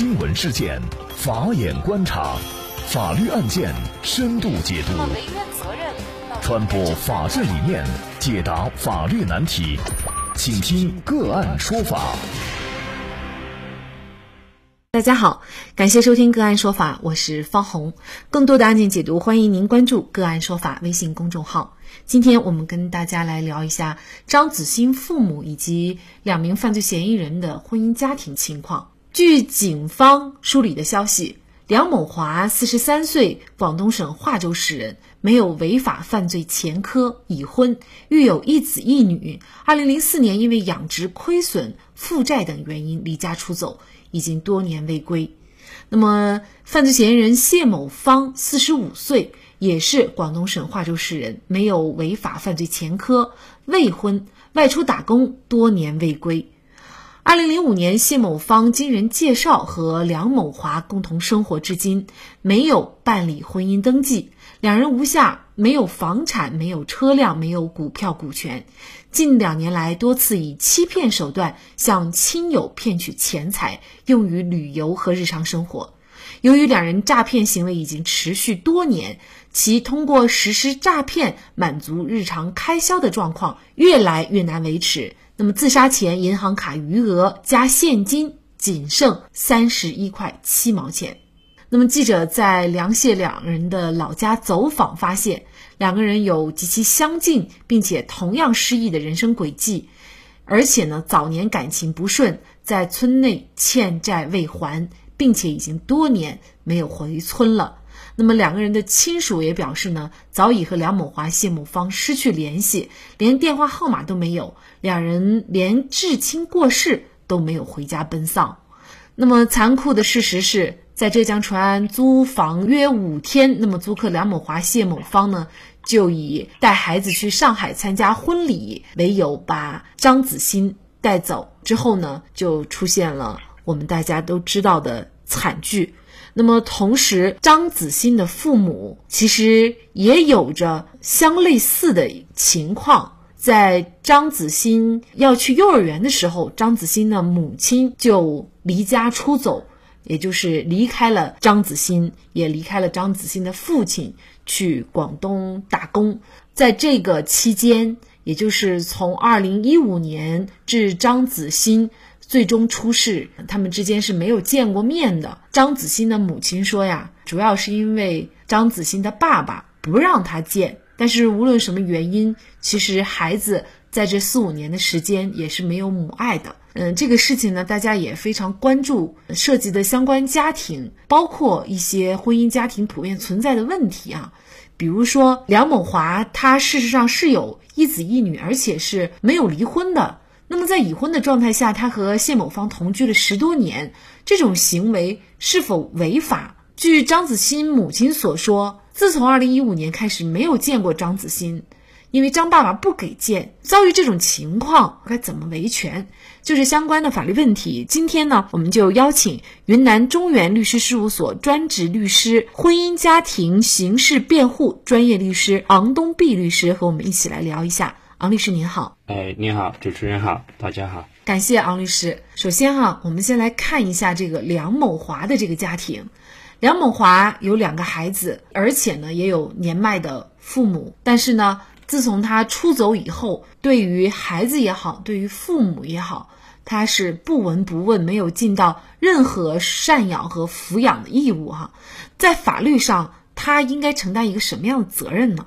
新闻事件，法眼观察，法律案件深度解读，传播法治理念，解答法律难题，请听个案说法。大家好，感谢收听个案说法，我是方红。更多的案件解读，欢迎您关注个案说法微信公众号。今天我们跟大家来聊一下张子欣父母以及两名犯罪嫌疑人的婚姻家庭情况。据警方梳理的消息，梁某华四十三岁，广东省化州市人，没有违法犯罪前科，已婚，育有一子一女。二零零四年因为养殖亏损、负债等原因离家出走。已经多年未归。那么，犯罪嫌疑人谢某芳，四十五岁，也是广东省化州市人，没有违法犯罪前科，未婚，外出打工，多年未归。二零零五年，谢某芳经人介绍和梁某华共同生活至今，没有办理婚姻登记，两人无下，没有房产，没有车辆，没有股票股权。近两年来，多次以欺骗手段向亲友骗取钱财，用于旅游和日常生活。由于两人诈骗行为已经持续多年，其通过实施诈骗满足日常开销的状况越来越难维持。那么，自杀前银行卡余额加现金仅剩三十一块七毛钱。那么，记者在梁谢两人的老家走访发现。两个人有极其相近，并且同样失意的人生轨迹，而且呢，早年感情不顺，在村内欠债未还，并且已经多年没有回村了。那么，两个人的亲属也表示呢，早已和梁某华、谢某芳失去联系，连电话号码都没有。两人连至亲过世都没有回家奔丧。那么，残酷的事实是在浙江淳安租房约五天，那么租客梁某华、谢某芳呢？就以带孩子去上海参加婚礼为由，把张子欣带走之后呢，就出现了我们大家都知道的惨剧。那么，同时张子欣的父母其实也有着相类似的情况。在张子欣要去幼儿园的时候，张子欣的母亲就离家出走。也就是离开了张子欣，也离开了张子欣的父亲，去广东打工。在这个期间，也就是从二零一五年至张子欣最终出事，他们之间是没有见过面的。张子欣的母亲说呀，主要是因为张子欣的爸爸不让他见。但是无论什么原因，其实孩子在这四五年的时间也是没有母爱的。嗯，这个事情呢，大家也非常关注，涉及的相关家庭，包括一些婚姻家庭普遍存在的问题啊，比如说梁某华，他事实上是有一子一女，而且是没有离婚的。那么在已婚的状态下，他和谢某芳同居了十多年，这种行为是否违法？据张子欣母亲所说，自从二零一五年开始，没有见过张子欣。因为张爸爸不给见，遭遇这种情况该怎么维权，就是相关的法律问题。今天呢，我们就邀请云南中原律师事务所专职律师、婚姻家庭刑事辩护专业律师昂东碧律师和我们一起来聊一下。昂律师您好，哎，您好，主持人好，大家好，感谢昂律师。首先哈，我们先来看一下这个梁某华的这个家庭。梁某华有两个孩子，而且呢也有年迈的父母，但是呢。自从他出走以后，对于孩子也好，对于父母也好，他是不闻不问，没有尽到任何赡养和抚养的义务。哈，在法律上，他应该承担一个什么样的责任呢？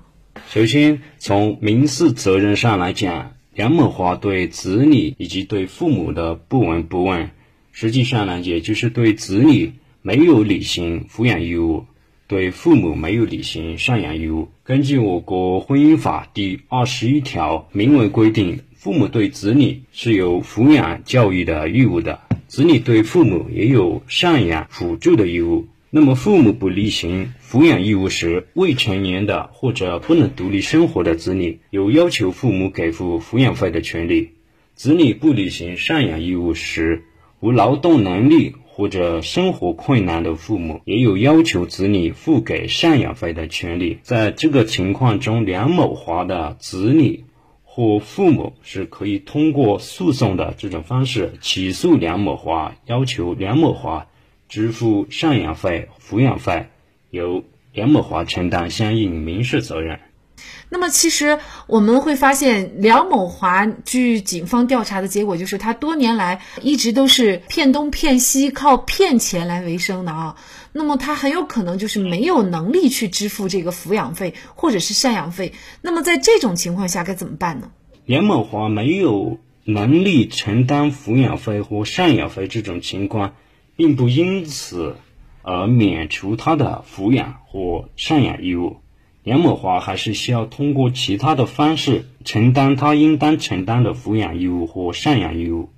首先，从民事责任上来讲，梁某华对子女以及对父母的不闻不问，实际上呢，也就是对子女没有履行抚养义务。对父母没有履行赡养义务。根据我国婚姻法第二十一条明文规定，父母对子女是有抚养教育的义务的，子女对父母也有赡养辅助的义务。那么，父母不履行抚养义务时，未成年的或者不能独立生活的子女有要求父母给付抚养费的权利；子女不履行赡养义务时，无劳动能力。或者生活困难的父母也有要求子女付给赡养费的权利。在这个情况中，梁某华的子女或父母是可以通过诉讼的这种方式起诉梁某华，要求梁某华支付赡养费、抚养费，由梁某华承担相应民事责任。那么，其实我们会发现，梁某华据警方调查的结果，就是他多年来一直都是骗东骗西，靠骗钱来为生的啊。那么，他很有可能就是没有能力去支付这个抚养费或者是赡养费。那么，在这种情况下该怎么办呢？梁某华没有能力承担抚养费或赡养费这种情况，并不因此而免除他的抚养或赡养义务。梁某华还是需要通过其他的方式承担他应当承担的抚养义务或赡养义务，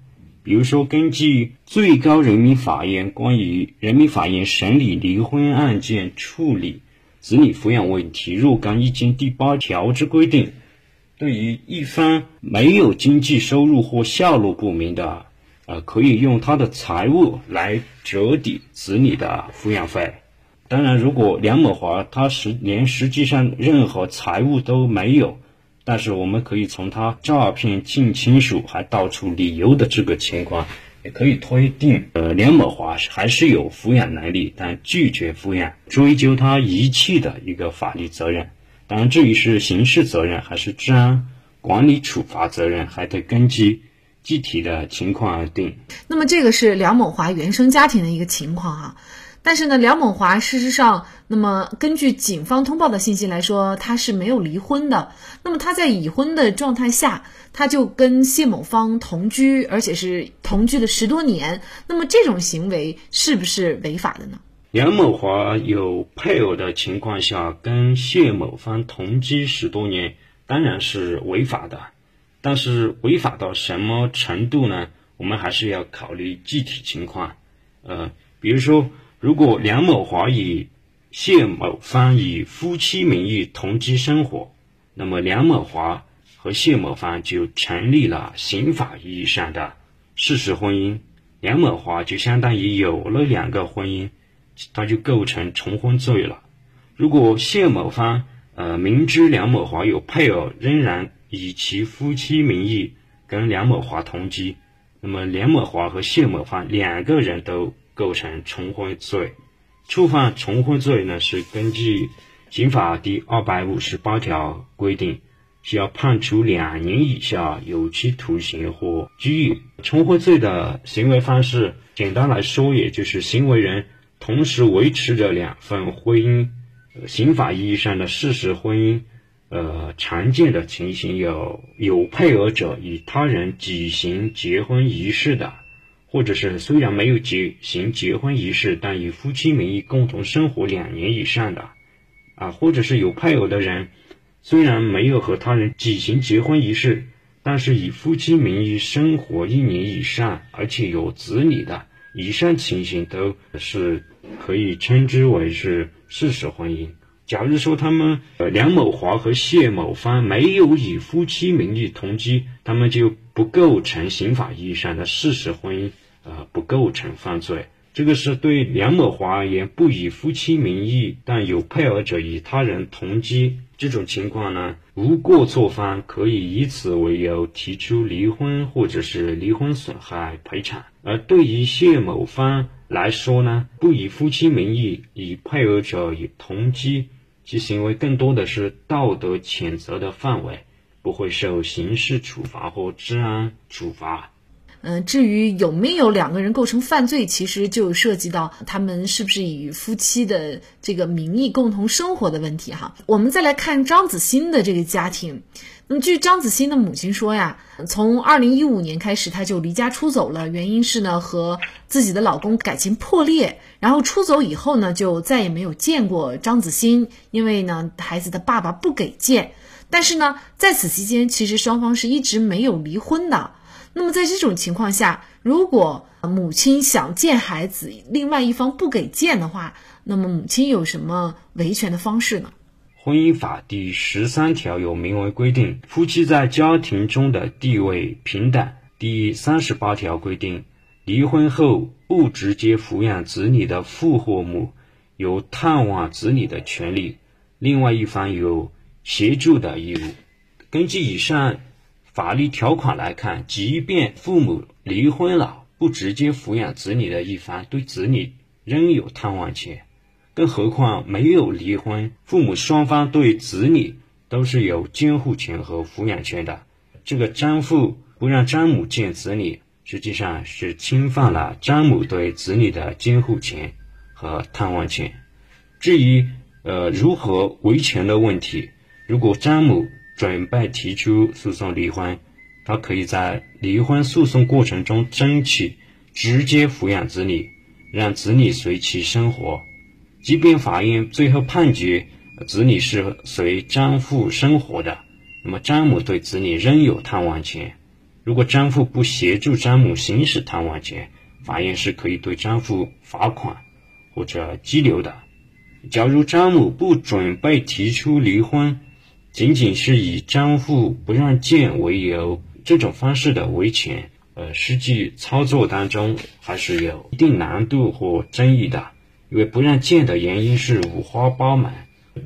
比如说，根据最高人民法院关于人民法院审理离婚案件处理子女抚养问题若干意见第八条之规定，对于一方没有经济收入或下落不明的，呃，可以用他的财物来折抵子女的抚养费。当然，如果梁某华他实连实际上任何财物都没有，但是我们可以从他诈骗近亲属还到处旅游的这个情况，也可以推定，呃，梁某华还是有抚养能力，但拒绝抚养，追究他遗弃的一个法律责任。当然，至于是刑事责任还是治安管理处罚责任，还得根据具体的情况而定。那么，这个是梁某华原生家庭的一个情况哈。但是呢，梁某华事实上，那么根据警方通报的信息来说，他是没有离婚的。那么他在已婚的状态下，他就跟谢某芳同居，而且是同居了十多年。那么这种行为是不是违法的呢？梁某华有配偶的情况下跟谢某芳同居十多年，当然是违法的。但是违法到什么程度呢？我们还是要考虑具体情况。呃，比如说。如果梁某华与谢某芳以夫妻名义同居生活，那么梁某华和谢某芳就成立了刑法意义上的事实婚姻，梁某华就相当于有了两个婚姻，他就构成重婚罪了。如果谢某芳呃明知梁某华有配偶，仍然以其夫妻名义跟梁某华同居，那么梁某华和谢某芳两个人都。构成重婚罪，触犯重婚罪呢，是根据刑法第二百五十八条规定，需要判处两年以下有期徒刑或拘役。重婚罪的行为方式，简单来说，也就是行为人同时维持着两份婚姻，刑法意义上的事实婚姻。呃，常见的情形有有配偶者与他人举行结婚仪式的。或者是虽然没有举行结婚仪式，但以夫妻名义共同生活两年以上的，啊，或者是有配偶的人，虽然没有和他人举行结婚仪式，但是以夫妻名义生活一年以上，而且有子女的，以上情形都是可以称之为是事实婚姻。假如说他们呃梁某华和谢某芳没有以夫妻名义同居，他们就不构成刑法意义上的事实婚姻。呃，不构成犯罪。这个是对梁某华而言，不以夫妻名义，但有配偶者与他人同居这种情况呢，无过错方可以以此为由提出离婚或者是离婚损害赔偿。而对于谢某芳来说呢，不以夫妻名义与配偶者与同居，其行为更多的是道德谴责的范围，不会受刑事处罚或治安处罚。嗯，至于有没有两个人构成犯罪，其实就涉及到他们是不是以夫妻的这个名义共同生活的问题哈。我们再来看张子欣的这个家庭，那么据张子欣的母亲说呀，从二零一五年开始，她就离家出走了，原因是呢和自己的老公感情破裂，然后出走以后呢就再也没有见过张子欣，因为呢孩子的爸爸不给见，但是呢在此期间，其实双方是一直没有离婚的。那么在这种情况下，如果母亲想见孩子，另外一方不给见的话，那么母亲有什么维权的方式呢？婚姻法第十三条有明文规定，夫妻在家庭中的地位平等。第三十八条规定，离婚后不直接抚养子女的父或母有探望子女的权利，另外一方有协助的义务。根据以上。法律条款来看，即便父母离婚了，不直接抚养子女的一方，对子女仍有探望权。更何况没有离婚，父母双方对子女都是有监护权和抚养权的。这个张父不让张母见子女，实际上是侵犯了张母对子女的监护权和探望权。至于呃如何维权的问题，如果张母准备提出诉讼离婚，他可以在离婚诉讼过程中争取直接抚养子女，让子女随其生活。即便法院最后判决子女是随张父生活的，那么张母对子女仍有探望权。如果张父不协助张母行使探望权，法院是可以对张父罚款或者拘留的。假如张母不准备提出离婚，仅仅是以张户不让见为由，这种方式的维权，呃，实际操作当中还是有一定难度或争议的。因为不让见的原因是五花八门，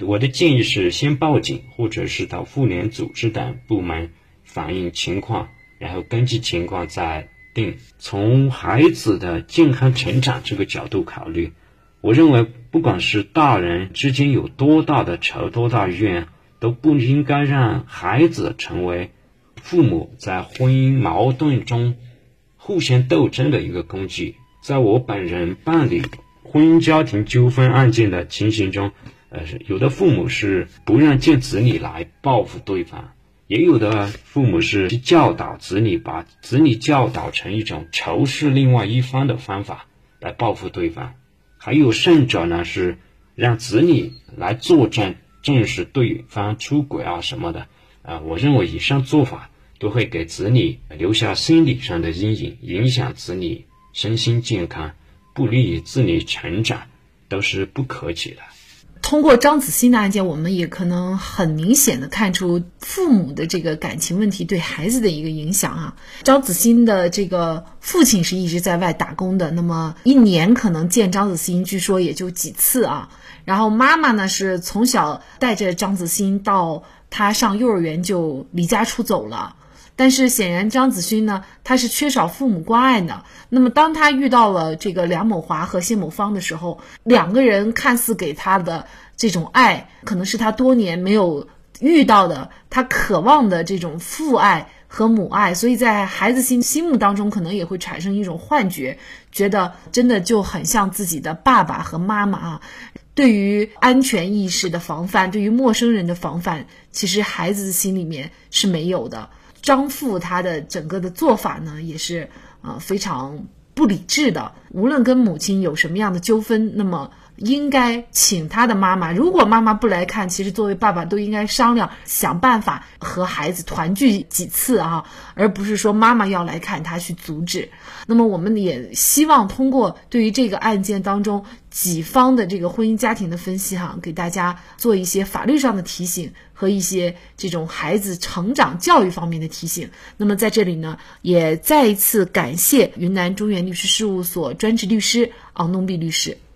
我的建议是先报警，或者是到妇联组织等部门反映情况，然后根据情况再定。从孩子的健康成长这个角度考虑，我认为不管是大人之间有多大的仇、多大怨，都不应该让孩子成为父母在婚姻矛盾中互相斗争的一个工具。在我本人办理。婚姻家庭纠纷案件的情形中，呃，有的父母是不让见子女来报复对方，也有的父母是教导子女，把子女教导成一种仇视另外一方的方法来报复对方，还有甚者呢是让子女来作证证实对方出轨啊什么的，啊，我认为以上做法都会给子女留下心理上的阴影，影响子女身心健康。不利于子女成长，都是不可取的。通过张子欣的案件，我们也可能很明显的看出父母的这个感情问题对孩子的一个影响啊。张子欣的这个父亲是一直在外打工的，那么一年可能见张子欣，据说也就几次啊。然后妈妈呢是从小带着张子欣到他上幼儿园就离家出走了。但是显然，张子勋呢，他是缺少父母关爱的。那么，当他遇到了这个梁某华和谢某芳的时候，两个人看似给他的这种爱，可能是他多年没有遇到的，他渴望的这种父爱和母爱。所以在孩子心心目当中，可能也会产生一种幻觉，觉得真的就很像自己的爸爸和妈妈啊。对于安全意识的防范，对于陌生人的防范，其实孩子心里面是没有的。张父他的整个的做法呢，也是呃非常不理智的。无论跟母亲有什么样的纠纷，那么。应该请他的妈妈。如果妈妈不来看，其实作为爸爸都应该商量，想办法和孩子团聚几次啊，而不是说妈妈要来看他去阻止。那么我们也希望通过对于这个案件当中几方的这个婚姻家庭的分析哈，给大家做一些法律上的提醒和一些这种孩子成长教育方面的提醒。那么在这里呢，也再一次感谢云南中原律师事务所专职律师昂弄碧律师。